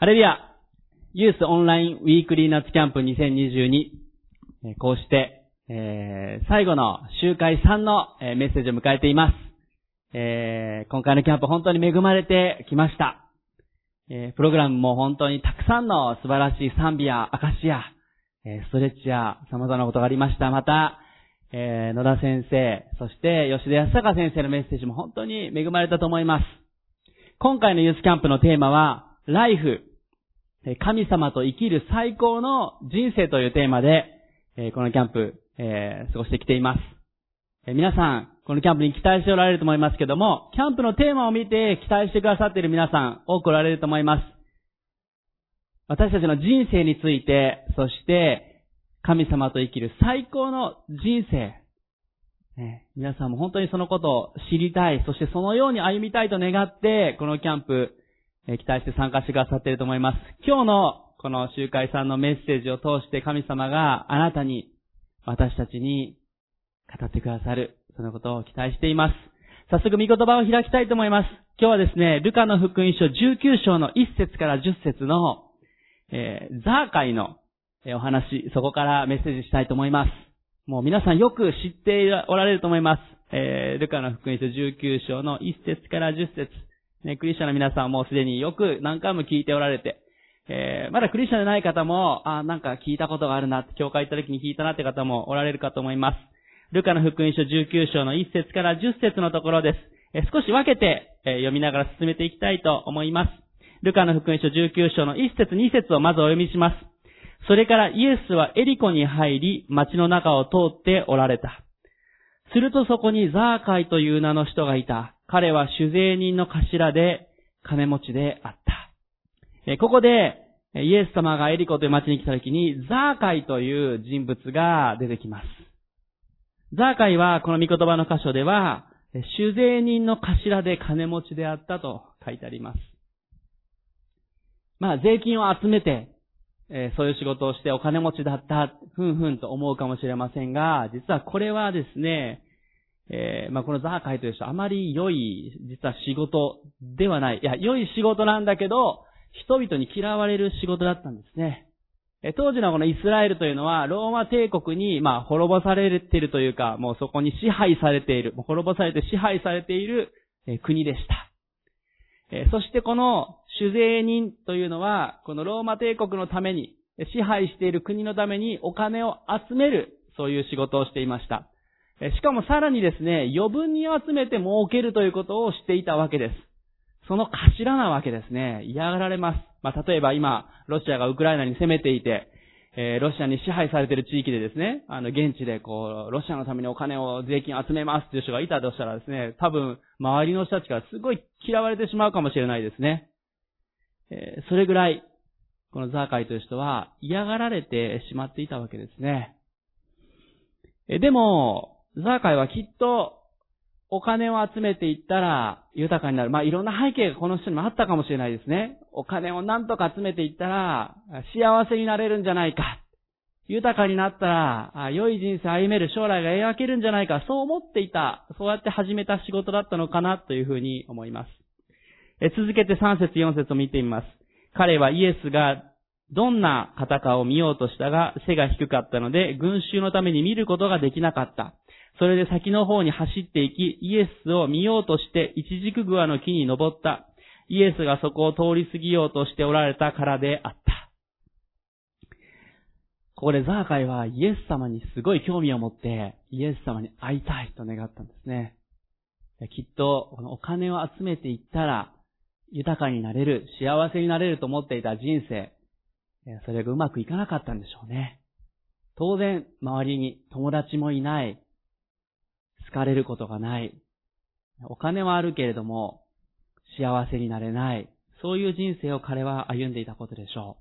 ハレルヤユースオンラインウィークリー夏キャンプ2022こうして、えー最後の集会3のえーメッセージを迎えています。えー今回のキャンプ本当に恵まれてきました。えープログラムも本当にたくさんの素晴らしい賛美や証や、えーストレッチや様々なことがありました。また、えー野田先生、そして吉田康隆先生のメッセージも本当に恵まれたと思います。今回のユースキャンプのテーマは、ライフ、神様と生きる最高の人生というテーマで、このキャンプ、過ごしてきています。皆さん、このキャンプに期待しておられると思いますけども、キャンプのテーマを見て期待してくださっている皆さん、多くおられると思います。私たちの人生について、そして、神様と生きる最高の人生、皆さんも本当にそのことを知りたい、そしてそのように歩みたいと願って、このキャンプ、え期待して参加してくださっていると思います。今日のこの集会さんのメッセージを通して神様があなたに、私たちに語ってくださる、そのことを期待しています。早速、御言葉を開きたいと思います。今日はですね、ルカの福音書19章の1節から10節の、えーザーカイのお話、そこからメッセージしたいと思います。もう皆さんよく知っておられると思います。えールカの福音書19章の1節から10節ね、クリスチャンの皆さんもすでによく何回も聞いておられて、えーまだクリスチャンでない方も、あ、なんか聞いたことがあるな、教会行った時に聞いたなって方もおられるかと思います。ルカの福音書19章の1節から10節のところです。えー少し分けて、えー読みながら進めていきたいと思います。ルカの福音書19章の1節2節をまずお読みします。それからイエスはエリコに入り、町の中を通っておられた。するとそこにザーカイという名の人がいた。彼は酒税人の頭で、金持ちであった。ここで、イエス様がエリコという町に来た時に、ザーカイという人物が出てきます。ザーカイは、この御言葉の箇所では、えー酒税人の頭で金持ちであったと書いてあります。まあ、税金を集めて、えそういう仕事をしてお金持ちだった、ふんふんと思うかもしれませんが、実はこれはですね、えーまあこのザーカイという人、あまり良い、実は仕事ではない。いや、良い仕事なんだけど、人々に嫌われる仕事だったんですね。え当時のこのイスラエルというのは、ローマ帝国に、まあ、滅ぼされているというか、もうそこに支配されている、滅ぼされて支配されている、え国でした。えそしてこの酒税人というのは、このローマ帝国のために、支配している国のためにお金を集める、そういう仕事をしていました。しかもさらにですね、余分に集めて儲けるということをしていたわけです。その頭なわけですね。嫌がられます。まあ、例えば今、ロシアがウクライナに攻めていて、えーロシアに支配されている地域でですね、あの、現地でこう、ロシアのためにお金を、税金集めますっていう人がいたとしたらですね、多分、周りの人たちからすごい嫌われてしまうかもしれないですね。えーそれぐらい、このザーカイという人は嫌がられてしまっていたわけですね。えでも、ザーカイはきっと、お金を集めていったら豊かになる。まあ、いろんな背景がこの人にもあったかもしれないですね。お金をなんとか集めていったら、幸せになれるんじゃないか。豊かになったら、良い人生歩める将来が描けるんじゃないか。そう思っていた。そうやって始めた仕事だったのかなというふうに思います。え続けて3節4節を見てみます。彼はイエスがどんな方かを見ようとしたが、背が低かったので、群衆のために見ることができなかった。それで先の方に走っていき、イエスを見ようとして、一軸グアの木に登った。イエスがそこを通り過ぎようとしておられたからであった。ここでザーカイはイエス様にすごい興味を持って、イエス様に会いたいと願ったんですね。きっと、このお金を集めていったら、豊かになれる、幸せになれると思っていた人生、それがうまくいかなかったんでしょうね。当然、周りに友達もいない、好かれることがない、お金はあるけれども、幸せになれない、そういう人生を彼は歩んでいたことでしょ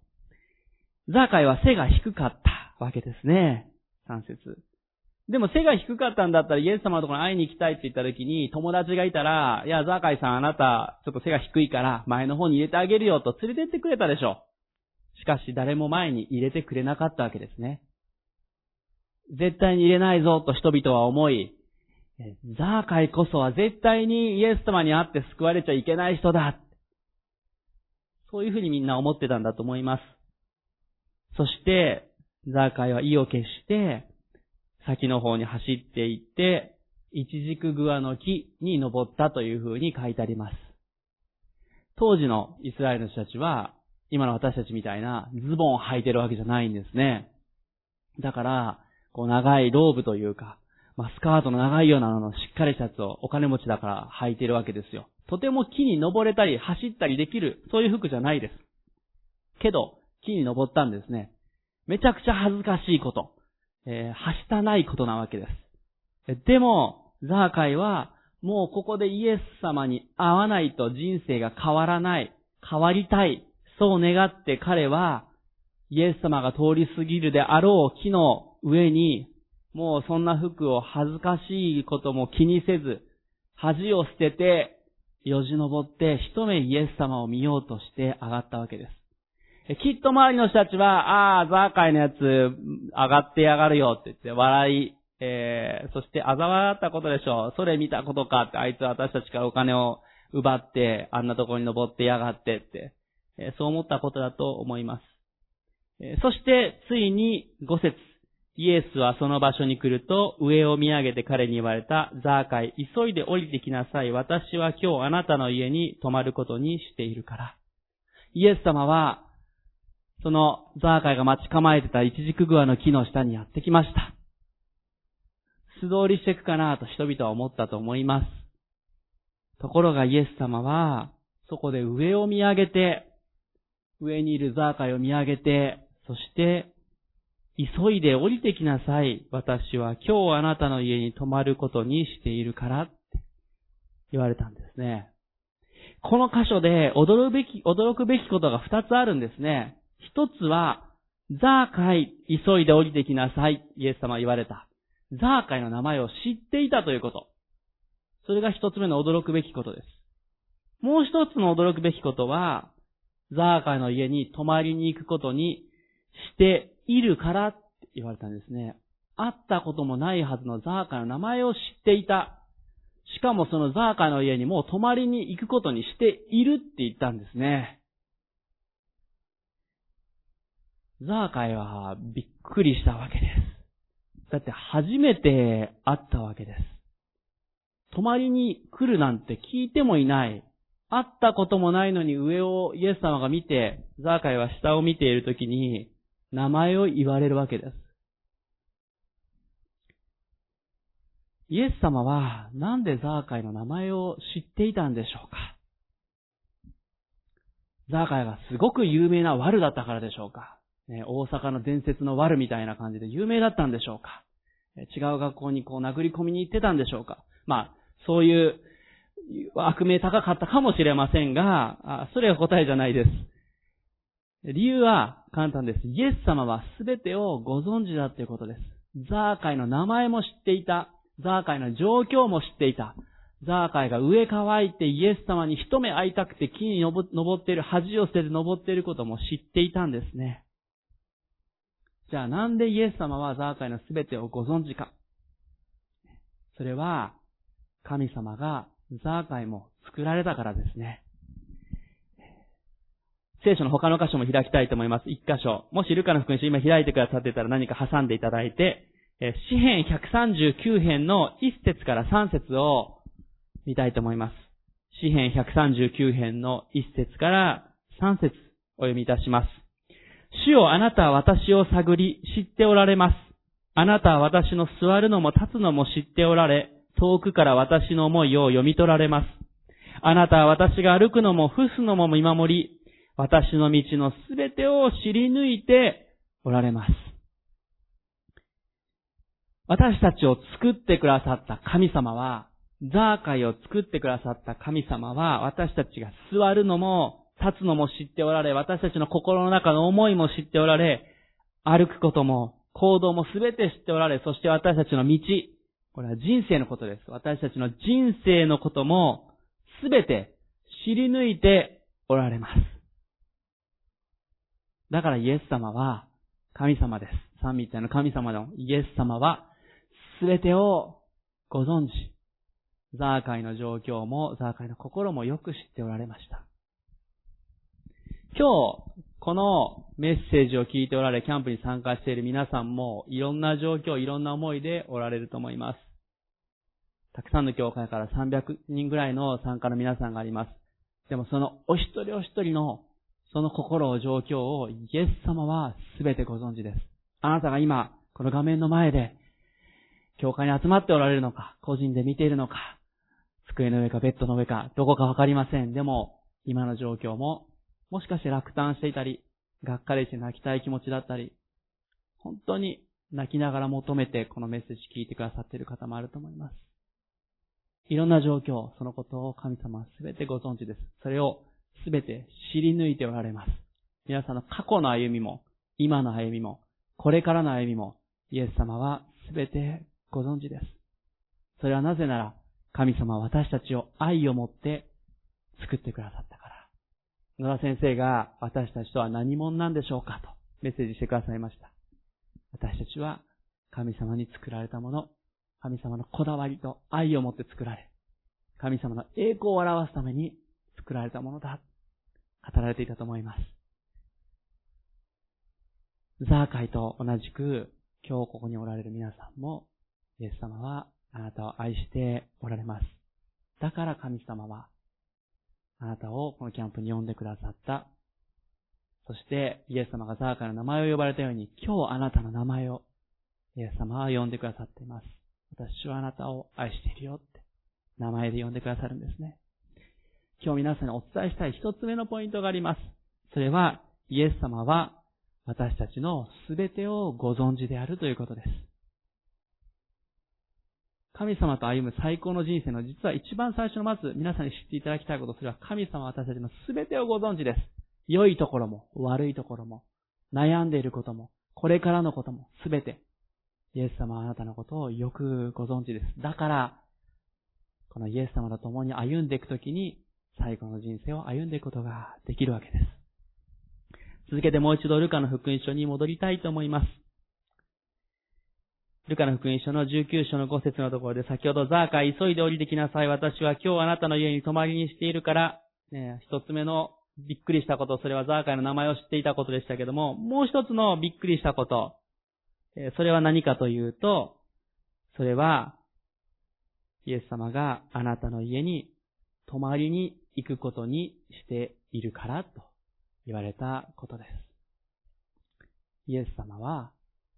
う。ザーカイは背が低かったわけですね。3節でも背が低かったんだったらイエス様のところに会いに行きたいって言った時に友達がいたら、いや、ザーカイさんあなた、ちょっと背が低いから前の方に入れてあげるよと連れてってくれたでしょう。しかし誰も前に入れてくれなかったわけですね。絶対に入れないぞと人々は思い、ザーカイこそは絶対にイエス様に会って救われちゃいけない人だ。そういうふうにみんな思ってたんだと思います。そして、ザーカイは意を決して、先の方に走っていって、一軸グアの木に登ったというふうに書いてあります。当時のイスラエルの人たちは、今の私たちみたいなズボンを履いてるわけじゃないんですね。だから、こう長いローブというか、まあ、スカートの長いようなのしっかりしたやつをお金持ちだから履いてるわけですよ。とても木に登れたり走ったりできる、そういう服じゃないです。けど、木に登ったんですね。めちゃくちゃ恥ずかしいこと、えー、はしたないことなわけです。でも、ザーカイは、もうここでイエス様に会わないと人生が変わらない、変わりたい、そう願って彼は、イエス様が通り過ぎるであろう木の上に、もうそんな服を恥ずかしいことも気にせず、恥を捨てて、よじ登って一目イエス様を見ようとして上がったわけです。きっと周りの人たちは、ああ、ザーカイのやつ上がってやがるよって言って笑い、えー、そして嘲笑ったことでしょう。それ見たことかって、あいつは私たちからお金を奪って、あんなところに登ってやがってって、えー、そう思ったことだと思います。えー、そして、ついに5節イエスはその場所に来ると、上を見上げて彼に言われた、ザーカイ、急いで降りてきなさい。私は今日あなたの家に泊まることにしているから。イエス様は、そのザーカイが待ち構えてた一軸グアの木の下にやってきました。素通りしていくかなと人々は思ったと思います。ところがイエス様は、そこで上を見上げて、上にいるザーカイを見上げて、そして、急いで降りてきなさい。私は今日あなたの家に泊まることにしているからって言われたんですね。この箇所で驚くべき、驚くべきことが二つあるんですね。一つは、ザーカイ、急いで降りてきなさい。イエス様は言われた。ザーカイの名前を知っていたということ。それが一つ目の驚くべきことです。もう一つの驚くべきことは、ザーカイの家に泊まりに行くことにしているからって言われたんですね。会ったこともないはずのザーカイの名前を知っていた。しかもそのザーカイの家にもう泊まりに行くことにしているって言ったんですね。ザーカイはびっくりしたわけです。だって初めて会ったわけです。泊まりに来るなんて聞いてもいない。会ったこともないのに上をイエス様が見て、ザーカイは下を見ているときに、名前を言われるわけです。イエス様はなんでザーカイの名前を知っていたんでしょうか？ザーカイがすごく有名なワルだったからでしょうか、ね、大阪の伝説のワルみたいな感じで有名だったんでしょうか？違う学校にこう殴り込みに行ってたんでしょうか？まあ、そういう悪名高かったかもしれませんが、それは答えじゃないです。理由は簡単です。イエス様は全てをご存知だということです。ザーカイの名前も知っていた。ザーカイの状況も知っていた。ザーカイが上乾いてイエス様に一目会いたくて木に登っている、恥を捨てて登っていることも知っていたんですね。じゃあなんでイエス様はザーカイの全てをご存知か。それは、神様がザーカイも作られたからですね。聖書の他の箇所も開きたいと思います。一箇所。もしルカの福音書今開いてくださってたら何か挟んでいただいて、え詩編139編の1節から3節を見たいと思います。詩編139編の1節から3節お読みいたします。主よあなたは私を探り知っておられます。あなたは私の座るのも立つのも知っておられ、遠くから私の思いを読み取られます。あなたは私が歩くのも伏すのも見守り、私の道のすべてを知り抜いておられます。私たちを作ってくださった神様は、ザーカイを作ってくださった神様は、私たちが座るのも、立つのも知っておられ、私たちの心の中の思いも知っておられ、歩くことも、行動もすべて知っておられ、そして私たちの道、これは人生のことです。私たちの人生のことも、すべて知り抜いておられます。だからイエス様は神様です。三位一体の神様のイエス様はすべてをご存知。ザーカイの状況もザーカイの心もよく知っておられました。今日、このメッセージを聞いておられ、キャンプに参加している皆さんも、いろんな状況、いろんな思いでおられると思います。たくさんの教会から300人ぐらいの参加の皆さんがあります。でもそのお一人お一人のその心を状況をイエス様は全てご存知です。あなたが今、この画面の前で、教会に集まっておられるのか、個人で見ているのか、机の上かベッドの上か、どこかわかりません。でも、今の状況も、もしかして落胆していたり、がっかりして泣きたい気持ちだったり、本当に泣きながら求めてこのメッセージ聞いてくださっている方もあると思います。いろんな状況、そのことを神様はすべてご存知です。それをすべて知り抜いておられます。皆さんの過去の歩みも、今の歩みも、これからの歩みも、イエス様はすべてご存知です。それはなぜなら、神様は私たちを愛を持って作ってくださったから。野田先生が私たちとは何者なんでしょうかとメッセージしてくださいました。私たちは神様に作られたもの、神様のこだわりと愛を持って作られ、神様の栄光を表すために作られたものだ。語られていたと思います。ザーカイと同じく、今日ここにおられる皆さんも、イエス様はあなたを愛しておられます。だから神様は、あなたをこのキャンプに呼んでくださった。そして、イエス様がザーカイの名前を呼ばれたように、今日あなたの名前を、イエス様は呼んでくださっています。私はあなたを愛しているよって、名前で呼んでくださるんですね。今日皆さんにお伝えしたい一つ目のポイントがあります。それは、イエス様は私たちのすべてをご存知であるということです。神様と歩む最高の人生の実は一番最初のまず皆さんに知っていただきたいこと、それは神様は私たちのすべてをご存知です。良いところも悪いところも悩んでいることもこれからのこともすべてイエス様はあなたのことをよくご存知です。だから、このイエス様と共に歩んでいくときに最後の人生を歩んでいくことができるわけです。続けてもう一度ルカの福音書に戻りたいと思います。ルカの福音書の19章の5節のところで先ほどザーカー急いで降りてきなさい。私は今日あなたの家に泊まりにしているから、ね、一つ目のびっくりしたこと、それはザーカーの名前を知っていたことでしたけども、もう一つのびっくりしたこと、それは何かというと、それは、イエス様があなたの家に泊まりに行くことにしているからと言われたことです。イエス様は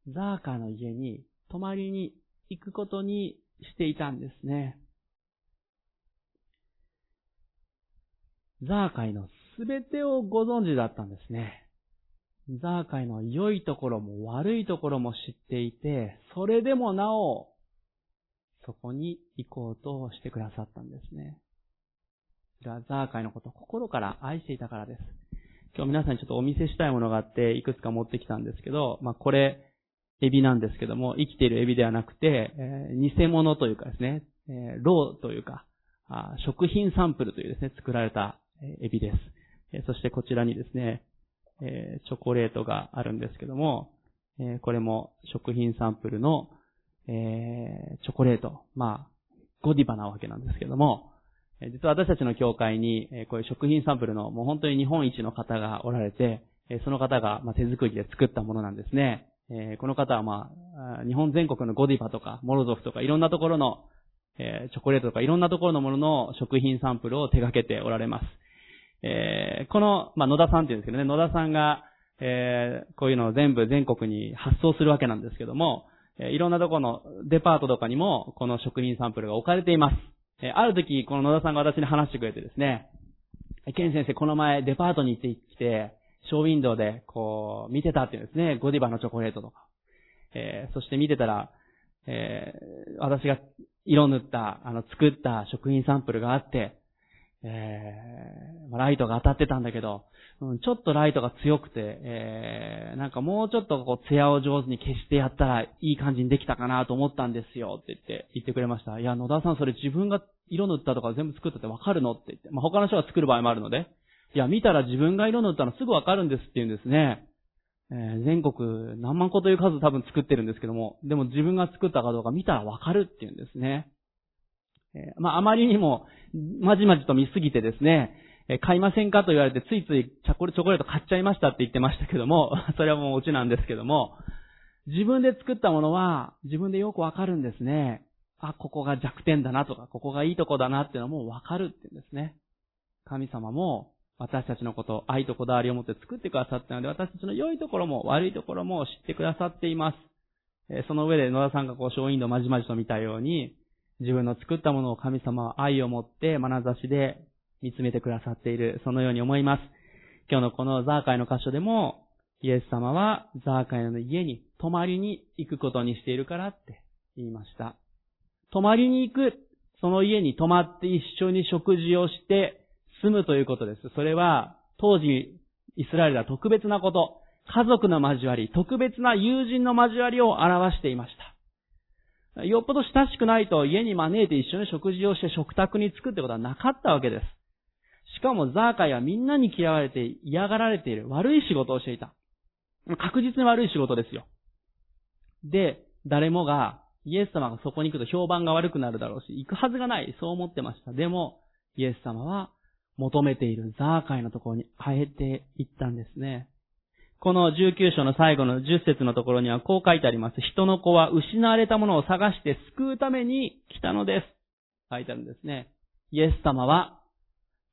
ザーカーの家に泊まりに行くことにしていたんですね。ザーカイのすべてをご存知だったんですね。ザーカイの良いところも悪いところも知っていて、それでもなお、そこに行こうとしてくださったんですね。がザーカイのことを心から愛していたからです。今日皆さんにちょっとお見せしたいものがあって、いくつか持ってきたんですけど、まあこれ、エビなんですけども、生きているエビではなくて、えー、偽物というかですね、えー、ローというかあ、食品サンプルというですね、作られたエビです。えー、そしてこちらにですね、えー、チョコレートがあるんですけども、えー、これも食品サンプルの、えー、チョコレート。まあ、ゴディバなわけなんですけども、実は私たちの教会に、こういう食品サンプルのもう本当に日本一の方がおられて、その方が手作りで作ったものなんですね。この方はまあ、日本全国のゴディバとか、モロゾフとかいろんなところの、チョコレートとかいろんなところのものの食品サンプルを手掛けておられます。この、まあ、野田さんって言うんですけどね、野田さんが、こういうのを全部全国に発送するわけなんですけども、いろんなところのデパートとかにもこの食品サンプルが置かれています。えある時、この野田さんが私に話してくれてですね、ケン先生、この前デパートに行ってきて、ショーウィンドウでこう見てたっていうんですね、ゴディバのチョコレートとか。えー、そして見てたら、えー、私が色塗った、あの、作った食品サンプルがあって、えー、ライトが当たってたんだけど、うん、ちょっとライトが強くて、えー、なんかもうちょっとこう、艶を上手に消してやったらいい感じにできたかなと思ったんですよって言って、言ってくれました。いや、野田さんそれ自分が色塗ったとか全部作ったってわかるのって言って。まあ、他の人が作る場合もあるので。いや、見たら自分が色塗ったのすぐわかるんですって言うんですね。えー、全国何万個という数多分作ってるんですけども、でも自分が作ったかどうか見たらわかるって言うんですね。え、まあ、あまりにも、まじまじと見すぎてですね、え買いませんかと言われてついついチョコレート買っちゃいましたって言ってましたけども、それはもうオチなんですけども、自分で作ったものは自分でよくわかるんですね。あ、ここが弱点だなとか、ここがいいとこだなっていうのもわかるって言うんですね。神様も私たちのことを愛とこだわりを持って作ってくださったので、私たちの良いところも悪いところも知ってくださっています。その上で野田さんがこう、小インドまじまじと見たように、自分の作ったものを神様は愛を持って眼差しで見つめてくださっている、そのように思います。今日のこのザーカイの箇所でも、イエス様はザーカイの家に泊まりに行くことにしているからって言いました。泊まりに行く、その家に泊まって一緒に食事をして住むということです。それは当時イスラエルは特別なこと、家族の交わり、特別な友人の交わりを表していました。よっぽど親しくないと家に招いて一緒に食事をして食卓に作ってことはなかったわけです。しかもザーカイはみんなに嫌われて嫌がられている悪い仕事をしていた。確実に悪い仕事ですよ。で、誰もが、イエス様がそこに行くと評判が悪くなるだろうし、行くはずがない。そう思ってました。でも、イエス様は求めているザーカイのところに変えていったんですね。この19章の最後の10節のところにはこう書いてあります。人の子は失われたものを探して救うために来たのです。書いてあるんですね。イエス様は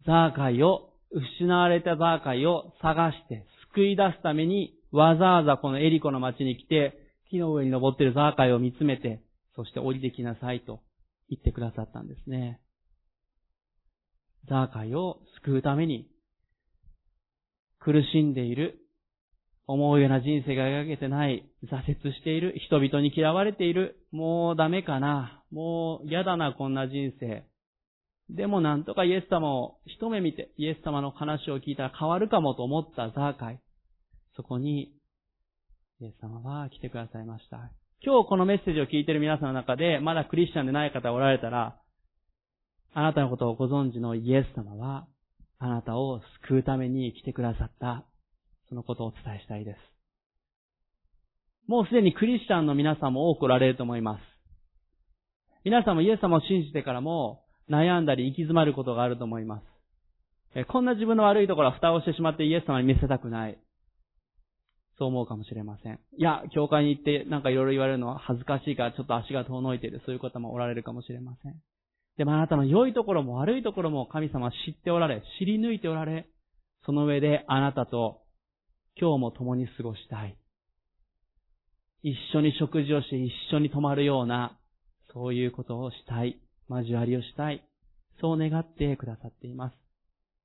ザーカイを、失われたザーカイを探して救い出すために、わざわざこのエリコの町に来て、木の上に登っているザーカイを見つめて、そして降りてきなさいと言ってくださったんですね。ザーカイを救うために、苦しんでいる、思うような人生が描けてない、挫折している、人々に嫌われている、もうダメかな、もう嫌だなこんな人生、でもなんとかイエス様を一目見て、イエス様の話を聞いたら変わるかもと思ったザーカイ。そこに、イエス様は来てくださいました。今日このメッセージを聞いている皆さんの中で、まだクリスチャンでない方がおられたら、あなたのことをご存知のイエス様は、あなたを救うために来てくださった、そのことをお伝えしたいです。もうすでにクリスチャンの皆さんも多くおられると思います。皆さんもイエス様を信じてからも、悩んだり行き詰まることがあると思います。こんな自分の悪いところは蓋をしてしまってイエス様に見せたくない。そう思うかもしれません。いや、教会に行ってなんかいろいろ言われるのは恥ずかしいからちょっと足が遠のいている。そういう方もおられるかもしれません。でもあなたの良いところも悪いところも神様は知っておられ、知り抜いておられ、その上であなたと今日も共に過ごしたい。一緒に食事をして一緒に泊まるような、そういうことをしたい。交わりをしたい。そう願ってくださっています。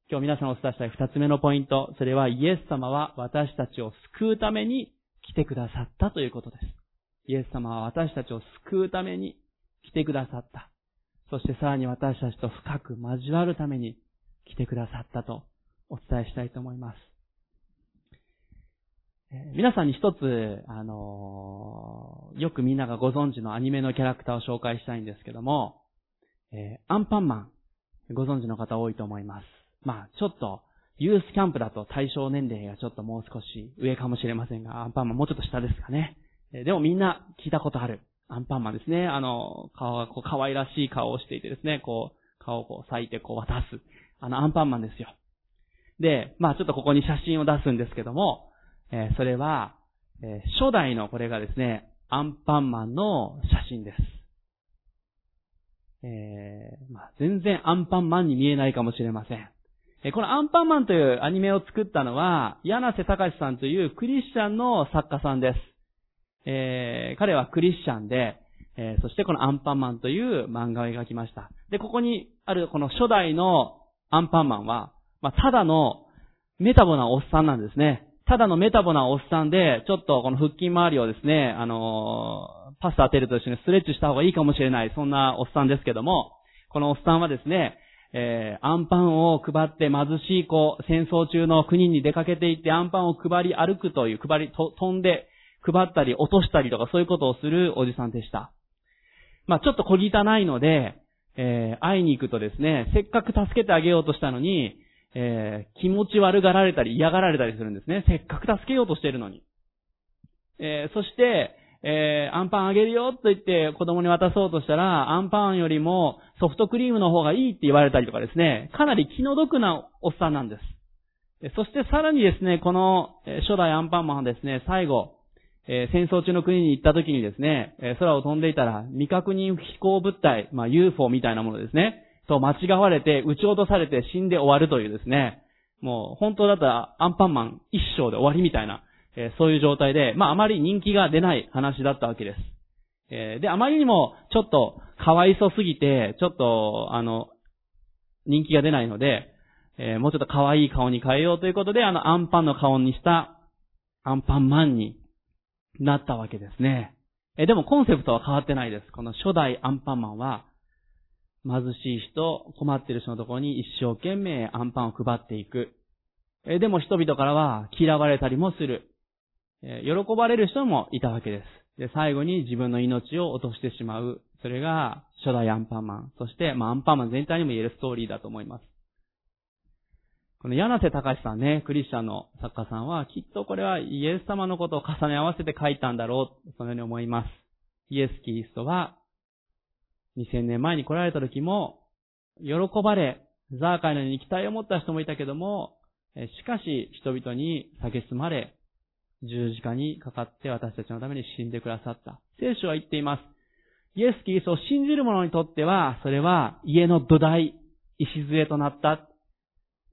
今日皆さんお伝えしたい二つ目のポイント、それはイエス様は私たちを救うために来てくださったということです。イエス様は私たちを救うために来てくださった。そしてさらに私たちと深く交わるために来てくださったとお伝えしたいと思います。皆さんに一つ、あのよくみんながご存知のアニメのキャラクターを紹介したいんですけども、え、アンパンマン、ご存知の方多いと思います。まあ、ちょっと、ユースキャンプだと対象年齢がちょっともう少し上かもしれませんが、アンパンマンもうちょっと下ですかね。え、でもみんな聞いたことある。アンパンマンですね。あの、顔がこう可愛らしい顔をしていてですね、こう、顔をこう裂いてこう渡す。あの、アンパンマンですよ。で、まあちょっとここに写真を出すんですけども、えー、それは、えー、初代のこれがですね、アンパンマンの写真です。えー、まあ、全然アンパンマンに見えないかもしれません。えこのアンパンマンというアニメを作ったのは、柳瀬隆さんというクリスチャンの作家さんです。えー、彼はクリスチャンで、えー、そしてこのアンパンマンという漫画を描きました。で、ここにあるこの初代のアンパンマンは、まあ、ただのメタボなおっさんなんですね。ただのメタボなおっさんで、ちょっとこの腹筋周りをですね、あのーパスタ当てると一緒にストレッチした方がいいかもしれない、そんなおっさんですけども、このおっさんはですね、えー、アンパンを配って貧しい子、戦争中の国に出かけていってアンパンを配り歩くという、配り、と飛んで配ったり落としたりとかそういうことをするおじさんでした。まあちょっと小汚いので、えー、会いに行くとですね、せっかく助けてあげようとしたのに、えー、気持ち悪がられたり嫌がられたりするんですね。せっかく助けようとしているのに。えー、そして、えー、アンパンあげるよと言って子供に渡そうとしたら、アンパンよりもソフトクリームの方がいいって言われたりとかですね、かなり気の毒なおっさんなんです。そしてさらにですね、この初代アンパンマンはですね、最後、えー、戦争中の国に行った時にですね、え、空を飛んでいたら未確認飛行物体、まあ UFO みたいなものですね、と間違われて撃ち落とされて死んで終わるというですね、もう本当だったらアンパンマン一生で終わりみたいな、えー、そういう状態で、まああまり人気が出ない話だったわけです。えー、で、あまりにもちょっとかわいそすぎて、ちょっと、あの、人気が出ないので、えー、もうちょっと可愛い顔に変えようということで、あのアンパンの顔にしたアンパンマンになったわけですね。え、でもコンセプトは変わってないです。この初代アンパンマンは、貧しい人、困っている人のところに一生懸命アンパンを配っていく。でも人々からは嫌われたりもする。喜ばれる人もいたわけです。で、最後に自分の命を落としてしまう。それが初代アンパンマン。そして、まあ、アンパンマン全体にも言えるストーリーだと思います。この柳瀬隆さんね、クリスチャンの作家さんは、きっとこれはイエス様のことを重ね合わせて書いたんだろう、そのように思います。イエス・キリストは、2000年前に来られた時も、喜ばれ、ザーカイのに期待を持った人もいたけども、しかし人々に蔑まれ、十字架にかかって私たちのために死んでくださった。聖書は言っています。イエス・キリストを信じる者にとっては、それは家の土台、礎となった。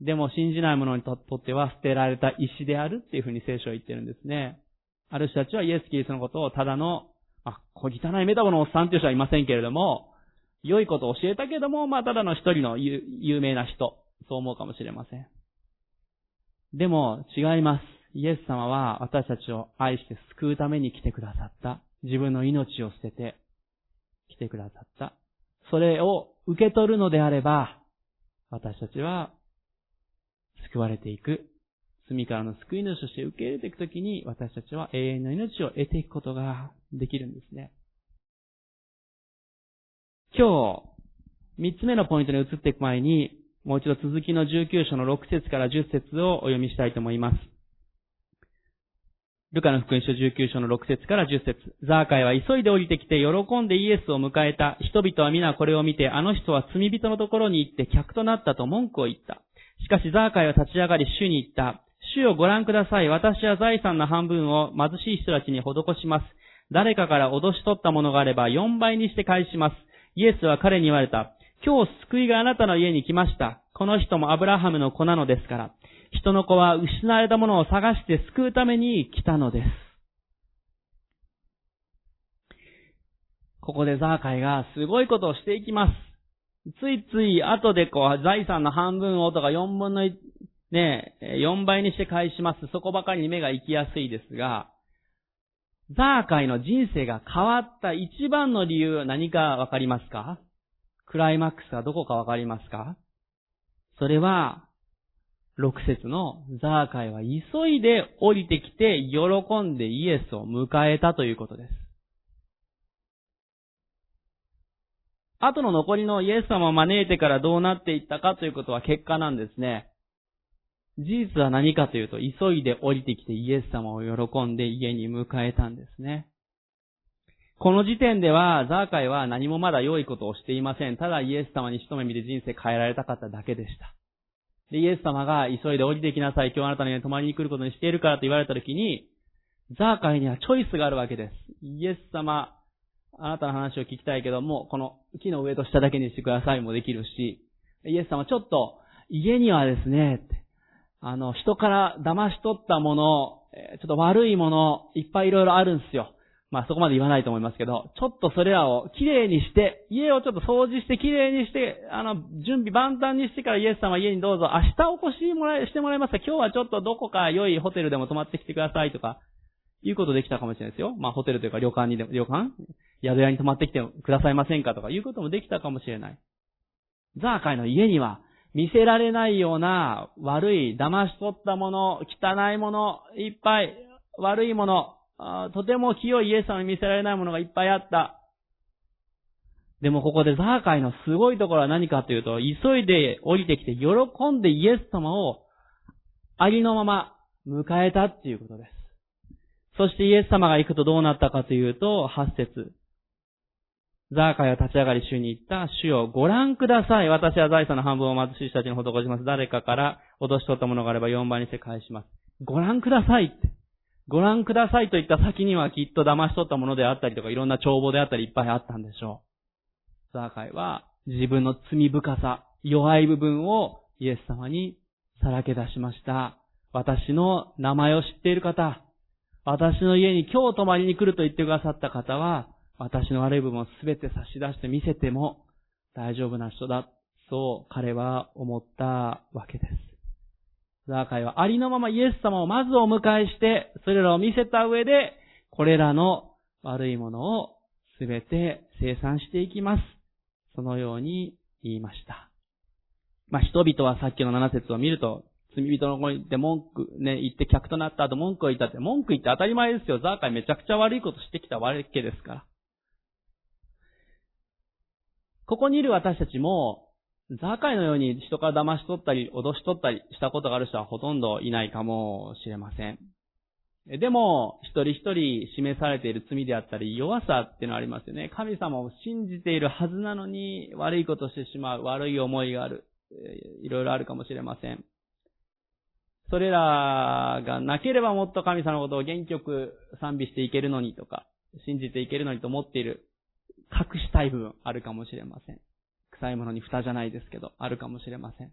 でも信じない者にとっては捨てられた石であるっていうふうに聖書は言ってるんですね。ある人たちはイエス・キリストのことをただの、あ、小汚いメタボのおっさんっていう人はいませんけれども、良いことを教えたけども、まあただの一人の有名な人、そう思うかもしれません。でも違います。イエス様は私たちを愛して救うために来てくださった。自分の命を捨てて来てくださった。それを受け取るのであれば、私たちは救われていく。罪からの救い主として受け入れていくときに、私たちは永遠の命を得ていくことができるんですね。今日、三つ目のポイントに移っていく前に、もう一度続きの19章の6節から10節をお読みしたいと思います。ルカの福音書19章の6節から10節ザーカイは急いで降りてきて喜んでイエスを迎えた。人々は皆これを見て、あの人は罪人のところに行って客となったと文句を言った。しかしザーカイは立ち上がり主に言った。主をご覧ください。私は財産の半分を貧しい人たちに施します。誰かから脅し取ったものがあれば4倍にして返します。イエスは彼に言われた。今日救いがあなたの家に来ました。この人もアブラハムの子なのですから。人の子は失われたものを探して救うために来たのです。ここでザーカイがすごいことをしていきます。ついつい後でこう、財産の半分をとか4分の1、ね、4倍にして返します。そこばかりに目が行きやすいですが、ザーカイの人生が変わった一番の理由は何かわかりますか？クライマックスはどこかわかりますか？それは、6節のザーカイは急いで降りてきて喜んでイエスを迎えたということです。後の残りのイエス様を招いてからどうなっていったかということは結果なんですね。事実は何かというと、急いで降りてきてイエス様を喜んで家に迎えたんですね。この時点では、ザーカイは何もまだ良いことをしていません。ただイエス様に一目見て人生変えられたかっただけでした。で、イエス様が急いで降りてきなさい。今日あなたの家に泊まりに来ることにしているからと言われたときに、ザーカイにはチョイスがあるわけです。イエス様、あなたの話を聞きたいけども、この木の上と下だけにしてくださいもできるし、イエス様ちょっと、家にはですね、あの、人から騙し取ったもの、ちょっと悪いもの、いっぱいいろいろあるんですよ。まあそこまで言わないと思いますけど、ちょっとそれらをきれいにして、家をちょっと掃除してきれいにして、あの、準備万端にしてからイエス様家にどうぞ、明日お越しもらえ、してもらえますか今日はちょっとどこか良いホテルでも泊まってきてくださいとか、いうことできたかもしれないですよ。まあホテルというか旅館にでも、旅館？宿屋に泊まってきてくださいませんかとかいうこともできたかもしれない。ザーカイの家には見せられないような悪い、騙し取ったもの、汚いもの、いっぱい悪いもの、とても清いイエス様に見せられないものがいっぱいあった。でもここでザーカイのすごいところは何かというと、急いで降りてきて喜んでイエス様をありのまま迎えたっていうことです。そしてイエス様が行くとどうなったかというと、8節ザーカイは立ち上がり主に言った、主よ、ご覧ください。私は財産の半分を貧しい人たちに施します。誰かから脅し取ったものがあれば4倍にして返します。ご覧くださいって。ご覧くださいと言った先にはきっと騙し取ったものであったりとか、いろんな帳簿であったりいっぱいあったんでしょう。ザーカイは自分の罪深さ、弱い部分をイエス様にさらけ出しました。私の名前を知っている方、私の家に今日泊まりに来ると言ってくださった方は、私の悪い部分をすべて差し出して見せても大丈夫な人だ。そう彼は思ったわけです。ザーカイはありのままイエス様をまずお迎えして、それらを見せた上で、これらの悪いものをすべて生産していきます。そのように言いました。まあ、人々はさっきの7節を見ると、罪人の子に行って文句ね、言って客となった後文句を言ったって、文句言って当たり前ですよ。ザーカイめちゃくちゃ悪いことしてきたわけですから。ここにいる私たちも、ザーカイのように人から騙し取ったり、脅し取ったりしたことがある人はほとんどいないかもしれません。でも、一人一人示されている罪であったり、弱さっていうのはありますよね。神様を信じているはずなのに、悪いことをしてしまう、悪い思いがある。いろいろあるかもしれません。それらがなければもっと神様のことを元気よく賛美していけるのにとか、信じていけるのにと思っている隠したい部分あるかもしれません。臭いものに蓋じゃないですけど、あるかもしれません。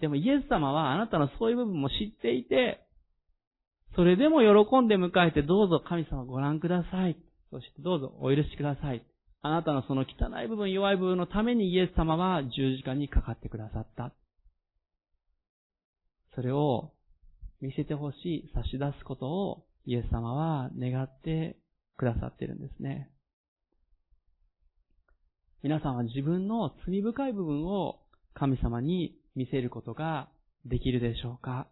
でもイエス様はあなたのそういう部分も知っていて、それでも喜んで迎えてどうぞ神様ご覧ください。そしてどうぞお許しください。あなたのその汚い部分、弱い部分のためにイエス様は十字架にかかってくださった。それを見せてほしい、差し出すことをイエス様は願ってくださっているんですね。皆さんは自分の罪深い部分を神様に見せることができるでしょうか？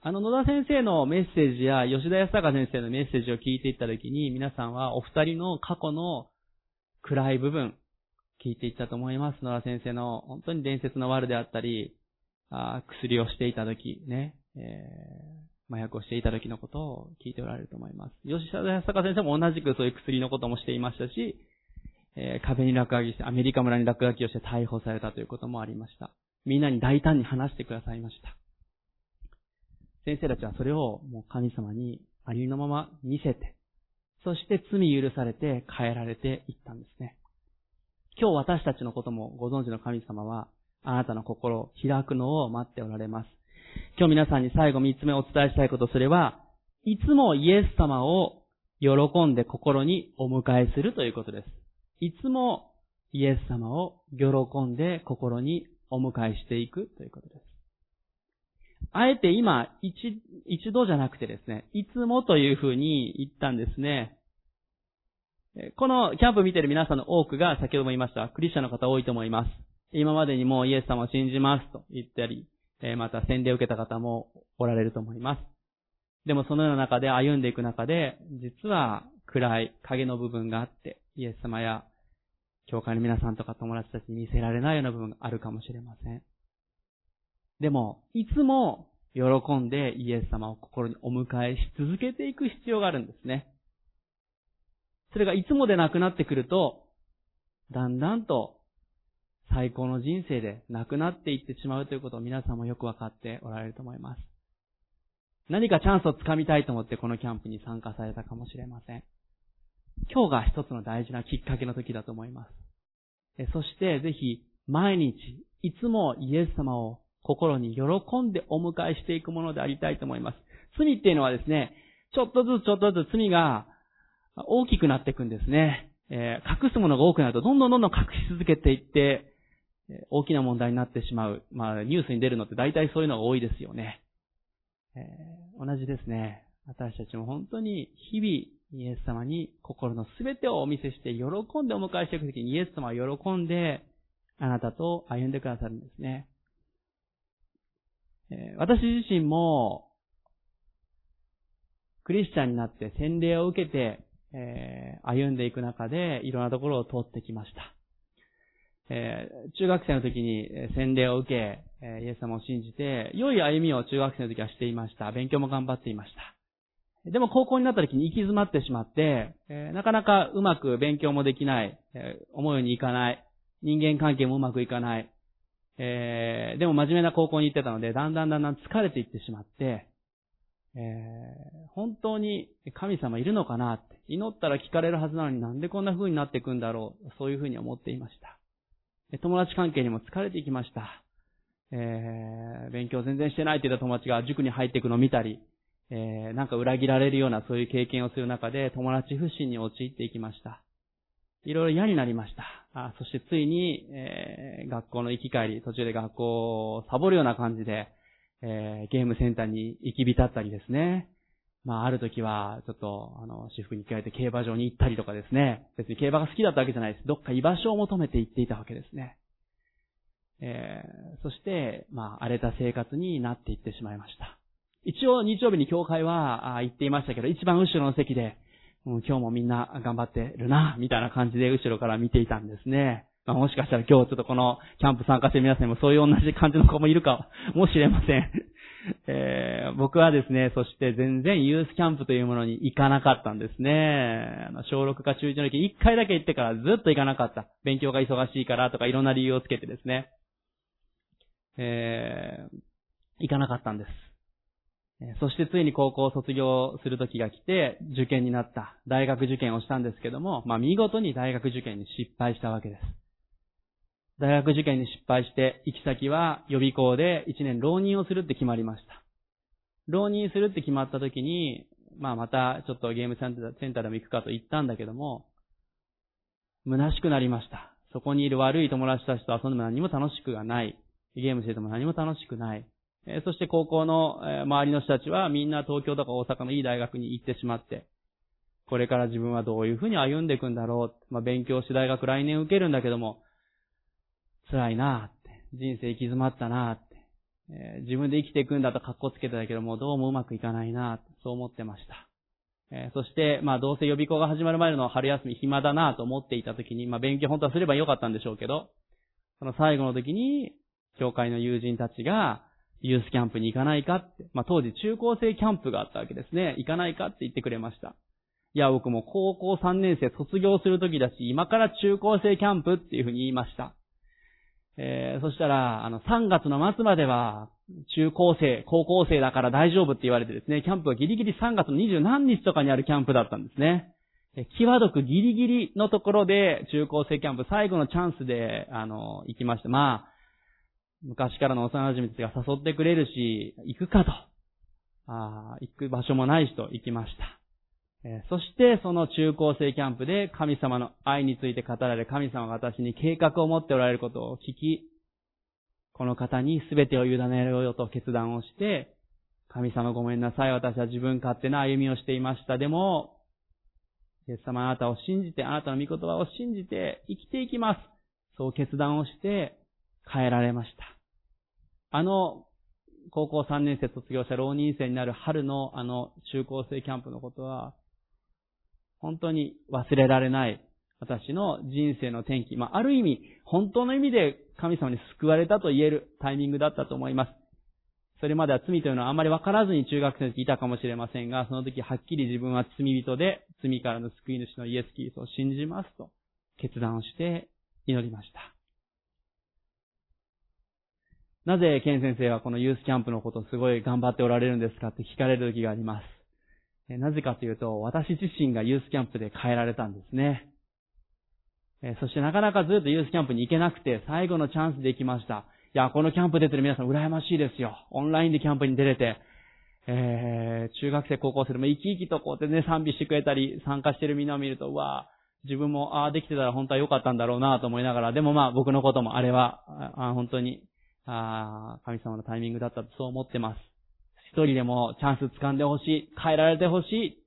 あの、野田先生のメッセージや吉田康隆先生のメッセージを聞いていったときに、皆さんはお二人の過去の暗い部分、聞いていったと思います。野田先生の本当に伝説の悪であったり、あ薬をしていたとき、ね、えー、麻薬をしていた時のことを聞いておられると思います。吉田康隆先生も同じくそういう薬のこともしていましたし、え、壁に落書きして、アメリカ村に落書きをして逮捕されたということもありました。みんなに大胆に話してくださいました。先生たちはそれをもう神様にありのまま見せて、そして罪許されて変えられていったんですね。今日私たちのこともご存知の神様は、あなたの心を開くのを待っておられます。今日皆さんに最後三つ目お伝えしたいこと、それは、いつもイエス様を喜んで心にお迎えするということです。いつもイエス様を喜んで心にお迎えしていくということです。あえて今、一、一度じゃなくてですね、いつもというふうに言ったんですね。このキャンプ見てる皆さんの多くが先ほども言いました、クリスチャンの方多いと思います。今までにもイエス様を信じますと言ったり、また洗礼を受けた方もおられると思います。でもそのような中で歩んでいく中で、実は暗い影の部分があって、イエス様や教会の皆さんとか友達たちに見せられないような部分があるかもしれません。でも、いつも喜んでイエス様を心にお迎えし続けていく必要があるんですね。それがいつもでなくなってくると、だんだんと最高の人生でなくなっていってしまうということを皆さんもよくわかっておられると思います。何かチャンスをつかみたいと思ってこのキャンプに参加されたかもしれません。今日が一つの大事なきっかけの時だと思います。そしてぜひ毎日いつもイエス様を心に喜んでお迎えしていくものでありたいと思います。罪っていうのはですね、ちょっとずつちょっとずつ罪が大きくなっていくんですね。えー、隠すものが多くなるとどんどんどんどん隠し続けていって、大きな問題になってしまう。まあ、ニュースに出るのって大体そういうのが多いですよね。えー、同じですね。私たちも本当に日々イエス様に心のすべてをお見せして喜んでお迎えしていくときにイエス様は喜んであなたと歩んでくださるんですね。私自身もクリスチャンになって洗礼を受けて、え歩んでいく中でいろんなところを通ってきました。え中学生の時に洗礼を受け、イエス様を信じて、良い歩みを中学生の時はしていました。勉強も頑張っていました。でも高校になった時に行き詰まってしまって、えー、なかなかうまく勉強もできない、えー、思うようにいかない、人間関係もうまくいかない、えー、でも真面目な高校に行ってたので、だんだんだんだん疲れていってしまって、えー、本当に神様いるのかなって、祈ったら聞かれるはずなのになんでこんな風になっていくんだろう、そういう風に思っていました。友達関係にも疲れていきました。えー、勉強全然してないって言った友達が塾に入っていくのを見たり、えー、なんか裏切られるようなそういう経験をする中で友達不信に陥っていきました。いろいろ嫌になりました。あそしてついに、えー、学校の行き帰り、途中で学校をサボるような感じで、えー、ゲームセンターに行き浸ったりですね。まあ、ある時は、ちょっと、あの、私服に着替えて競馬場に行ったりとかですね。別に競馬が好きだったわけじゃないです。どっか居場所を求めて行っていたわけですね。えー、そして、まあ、荒れた生活になっていってしまいました。一応、日曜日に教会は行っていましたけど、一番後ろの席で、今日もみんな頑張ってるな、みたいな感じで後ろから見ていたんですね。まあ、もしかしたら今日ちょっとこのキャンプ参加してる皆さんもそういう同じ感じの子もいるかもしれません。えー、僕はですね、そして全然ユースキャンプというものに行かなかったんですね。あの小6か中1の時一回だけ行ってからずっと行かなかった。勉強が忙しいからとかいろんな理由をつけてですね。えー、行かなかったんです。そしてついに高校を卒業する時が来て、受験になった。大学受験をしたんですけども、まあ見事に大学受験に失敗したわけです。大学受験に失敗して、行き先は予備校で1年浪人をするって決まりました。浪人するって決まった時に、まあまたちょっとゲームセンターでも行くかと言ったんだけども、虚しくなりました。そこにいる悪い友達たちと遊んでも何も楽しくはない。ゲームしてても何も楽しくない。そして高校の周りの人たちはみんな東京とか大阪のいい大学に行ってしまって、これから自分はどういうふうに歩んでいくんだろう。まあ、勉強して大学来年受けるんだけども、辛いなって、人生行き詰まったなって、自分で生きていくんだと格好つけてたけども、どうもうまくいかないなそう思ってました。そして、まあ、どうせ予備校が始まる前の春休み暇だなと思っていた時に、まあ、勉強本当はすればよかったんでしょうけど、その最後の時に、教会の友人たちが、ユースキャンプに行かないかって、まあ当時中高生キャンプがあったわけですね。行かないかって言ってくれました。いや、僕も高校3年生卒業する時だし、今から中高生キャンプっていうふうに言いました。えー、そしたら、あの、3月の末までは、中高生、高校生だから大丈夫って言われてですね、キャンプはギリギリ3月の20何日とかにあるキャンプだったんですね。え際どくギリギリのところで中高生キャンプ最後のチャンスで、あの、行きました。まあ、昔からの幼馴染たちが誘ってくれるし、行くかと。ああ行く場所もないしと行きました。えー、そしてその中高生キャンプで神様の愛について語られ、神様が私に計画を持っておられることを聞き、この方に全てを委ねるよと決断をして、神様ごめんなさい、私は自分勝手な歩みをしていました。でも、イエス様あなたを信じて、あなたの御言葉を信じて生きていきます。そう決断をして変えられました。あの、高校3年生卒業者浪人生になる春のあの中高生キャンプのことは、本当に忘れられない私の人生の転機。まあ、ある意味、本当の意味で神様に救われたと言えるタイミングだったと思います。それまでは罪というのはあまり分からずに中学生の時いたかもしれませんが、その時はっきり自分は罪人で、罪からの救い主のイエス・キリストを信じますと決断をして祈りました。なぜ、ケン先生はこのユースキャンプのことをすごい頑張っておられるんですかって聞かれる時があります。なぜかというと、私自身がユースキャンプで変えられたんですね。そしてなかなかずっとユースキャンプに行けなくて、最後のチャンスで行きました。いや、このキャンプ出てる皆さん羨ましいですよ。オンラインでキャンプに出れて、えー、中学生、高校生でも生き生きとこうやってね、賛美してくれたり、参加してるみんなを見ると、うわ自分も、ああ、できてたら本当は良かったんだろうなと思いながら、でもまあ僕のこともあれは、あ本当にあ神様のタイミングだったとそう思ってます。一人でもチャンス掴んでほしい、変えられてほしい。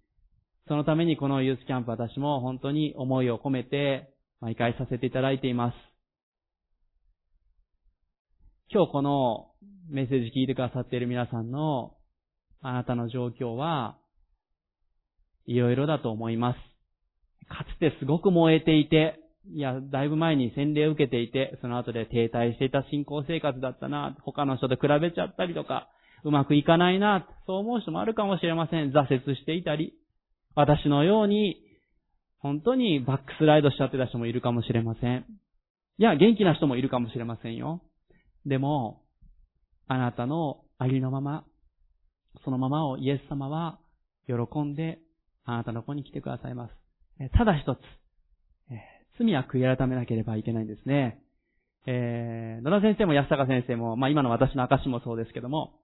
そのためにこのユースキャンプ私も本当に思いを込めて毎回させていただいています。今日このメッセージ聞いてくださっている皆さんのあなたの状況はいろいろだと思います。かつてすごく燃えていて、いや、だいぶ前に洗礼を受けていて、その後で停滞していた信仰生活だったな、他の人と比べちゃったりとか、うまくいかないな、そう思う人もあるかもしれません。挫折していたり、私のように、本当にバックスライドしちゃってた人もいるかもしれません。いや、元気な人もいるかもしれませんよ。でも、あなたのありのまま、そのままをイエス様は喜んであなたの子に来てくださいます。ただ一つ、罪は悔い改めなければいけないんですね。えー、野田先生も安坂先生も、まあ今の私の証もそうですけども、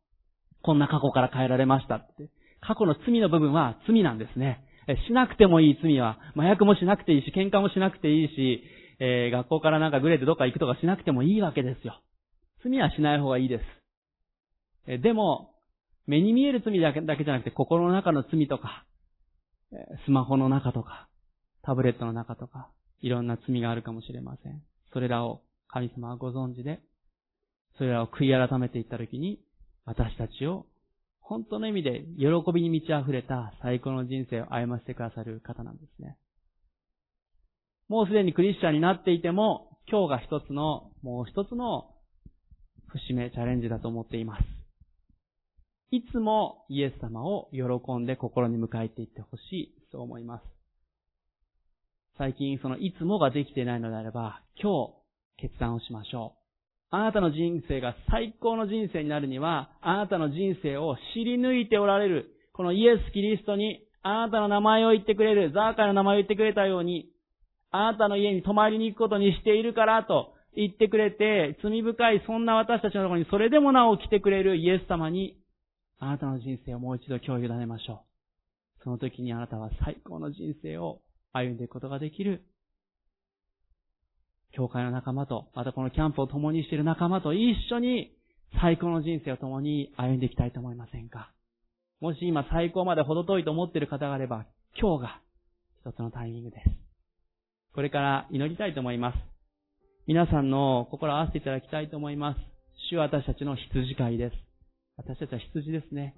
こんな過去から変えられましたって。過去の罪の部分は罪なんですね。えしなくてもいい罪は、麻薬もしなくていいし、喧嘩もしなくていいし、えー、学校からなんかグレーてどっか行くとかしなくてもいいわけですよ。罪はしない方がいいです。えでも、目に見える罪だけだけじゃなくて、心の中の罪とか、えスマホの中とか、タブレットの中とか、いろんな罪があるかもしれません。それらを神様はご存知で、それらを悔い改めていったときに、私たちを本当の意味で喜びに満ち溢れた最高の人生を歩ませてくださる方なんですね。もうすでにクリスチャンになっていても、今日が一つの、もう一つの節目、チャレンジだと思っています。いつもイエス様を喜んで心に迎えていってほしい、そう思います。最近そのいつもができていないのであれば、今日決断をしましょう。あなたの人生が最高の人生になるには、あなたの人生を知り抜いておられる、このイエス・キリストに、あなたの名前を言ってくれる、ザーカイの名前を言ってくれたように、あなたの家に泊まりに行くことにしているからと言ってくれて、罪深いそんな私たちのところにそれでもなお来てくれるイエス様に、あなたの人生をもう一度今日委ねましょう。その時にあなたは最高の人生を歩んでいくことができる。教会の仲間と、またこのキャンプを共にしている仲間と一緒に最高の人生を共に歩んでいきたいと思いませんか？もし今最高まで程遠いと思っている方があれば、今日が一つのタイミングです。これから祈りたいと思います。皆さんの心を合わせていただきたいと思います。主は私たちの羊飼いです。私たちは羊ですね。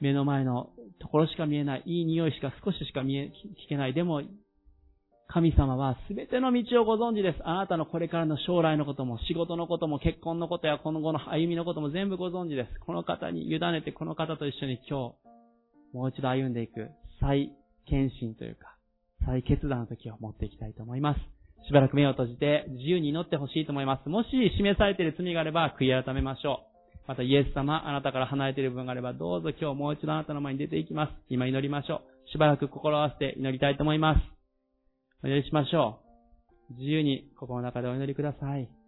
目の前のところしか見えない、いい匂いしか少ししか見え、聞けない。でも、神様は全ての道をご存知です。あなたのこれからの将来のことも、仕事のことも、結婚のことや今後の歩みのことも全部ご存知です。この方に委ねて、この方と一緒に今日、もう一度歩んでいく、再献身というか、再決断の時を持っていきたいと思います。しばらく目を閉じて自由に祈ってほしいと思います。もし示されている罪があれば悔い改めましょう。またイエス様、あなたから離れている部分があればどうぞ今日もう一度あなたの前に出ていきます。今祈りましょう。しばらく心を合わせて祈りたいと思います。お祈りしましょう。自由に心の中でお祈りください。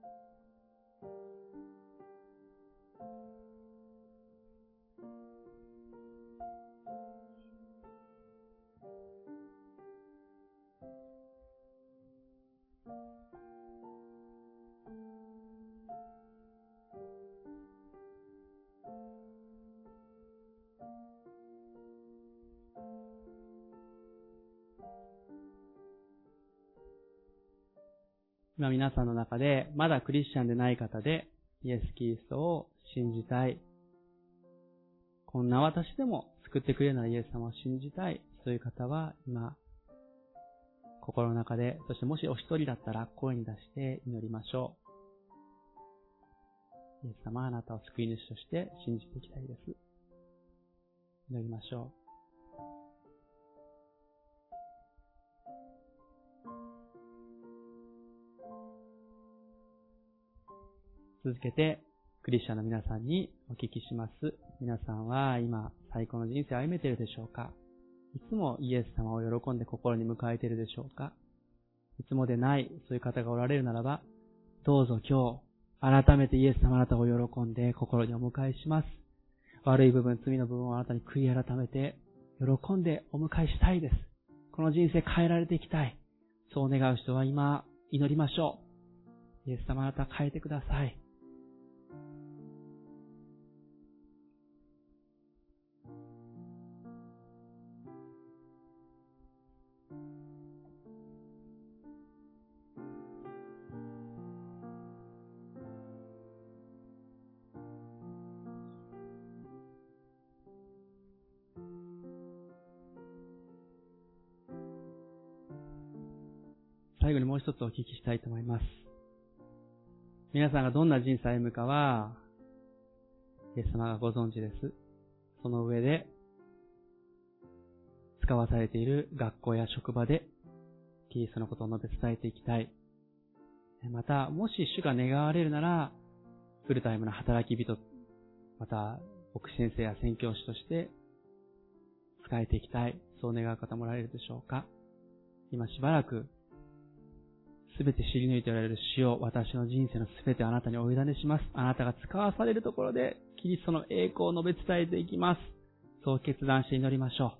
今皆さんの中で、まだクリスチャンでない方で、イエス・キリストを信じたい。こんな私でも救ってくれるならイエス様を信じたい。そういう方は今、心の中で、そしてもしお一人だったら声に出して祈りましょう。イエス様あなたを救い主として信じていきたいです。祈りましょう。続けて、クリスチャンの皆さんにお聞きします。皆さんは今、最高の人生を歩めているでしょうか？いつもイエス様を喜んで心に迎えているでしょうか？いつもでない、そういう方がおられるならば、どうぞ今日、改めてイエス様あなたを喜んで心にお迎えします。悪い部分、罪の部分をあなたに悔い改めて、喜んでお迎えしたいです。この人生変えられていきたい。そう願う人は今、祈りましょう。イエス様あなた変えてください。もう一つお聞きしたいと思います。皆さんがどんな人生を歩むかは、イエス様がご存知です。その上で、使わされている学校や職場で、キリストのことを述べ伝えていきたい。また、もし主が願われるなら、フルタイムの働き人、また、牧師先生や宣教師として、使えていきたい。そう願う方もおられるでしょうか今しばらく、すべて知り抜いておられる主を私の人生のすべてあなたにお委ねします。あなたが使わされるところで、キリストの栄光を述べ伝えていきます。そう決断して祈りましょ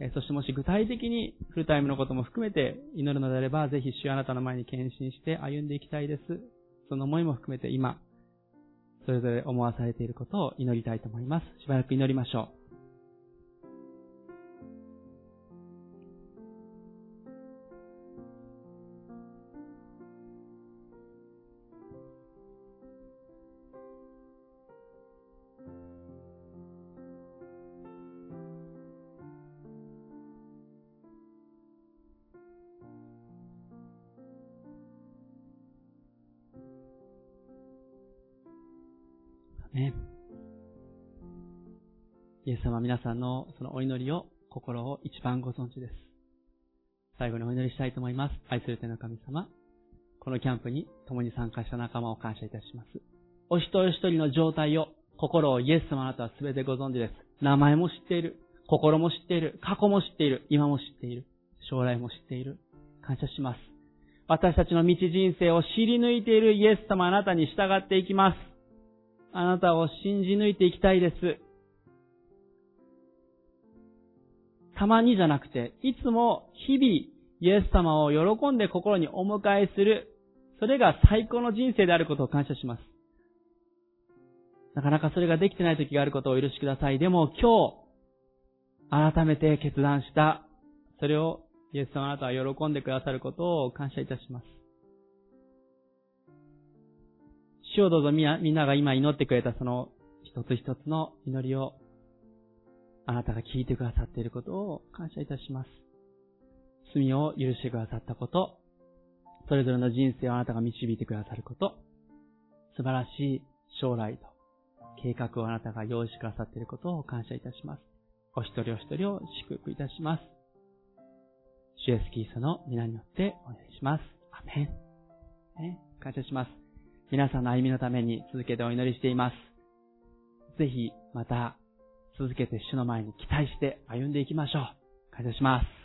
う。えそしてもし具体的にフルタイムのことも含めて祈るのであれば、ぜひ主あなたの前に献身して歩んでいきたいです。その思いも含めて今、それぞれ思わされていることを祈りたいと思います。しばらく祈りましょう。様皆さんのそのお祈りを、心を一番ご存知です。最後にお祈りしたいと思います。愛する天の神様。このキャンプに共に参加した仲間を感謝いたします。お一人一人の状態を、心をイエス様あなたは全てご存知です。名前も知っている。心も知っている。過去も知っている。今も知っている。将来も知っている。感謝します。私たちの道人生を知り抜いているイエス様あなたに従っていきます。あなたを信じ抜いていきたいです。たまにじゃなくて、いつも日々イエス様を喜んで心にお迎えする。それが最高の人生であることを感謝します。なかなかそれができてない時があることをお許しください。でも今日、改めて決断した、それをイエス様あなたは喜んでくださることを感謝いたします。主をどうぞみんなが今祈ってくれたその一つ一つの祈りをあなたが聞いてくださっていることを感謝いたします。罪を許してくださったこと、それぞれの人生をあなたが導いてくださること、素晴らしい将来と計画をあなたが用意してくださっていることを感謝いたします。お一人お一人を祝福いたします。主イエスキリストの皆によってお願いします。アメン。ね、感謝します。皆さんの歩みのために続けてお祈りしています。ぜひ、また、続けて主の前に期待して歩んでいきましょう。感謝します。